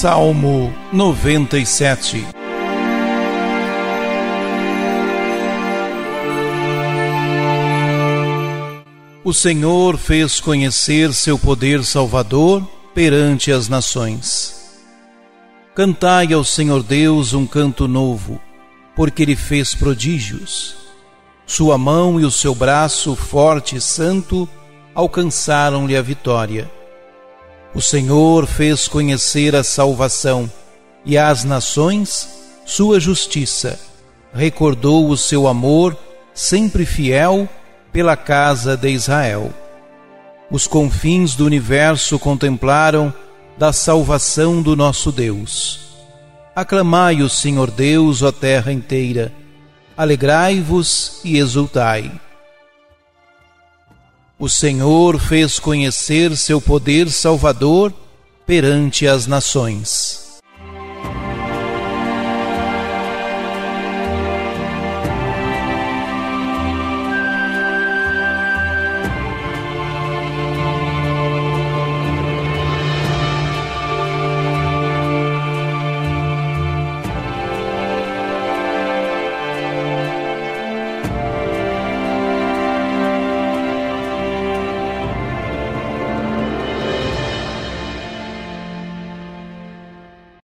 Salmo 97 O Senhor fez conhecer seu poder salvador perante as nações. Cantai ao Senhor Deus um canto novo, porque ele fez prodígios. Sua mão e o seu braço forte e santo alcançaram-lhe a vitória. O Senhor fez conhecer a salvação e às nações sua justiça. Recordou o seu amor, sempre fiel, pela casa de Israel. Os confins do universo contemplaram da salvação do nosso Deus. Aclamai o Senhor Deus, ó terra inteira. Alegrai-vos e exultai. O Senhor fez conhecer seu poder salvador perante as nações.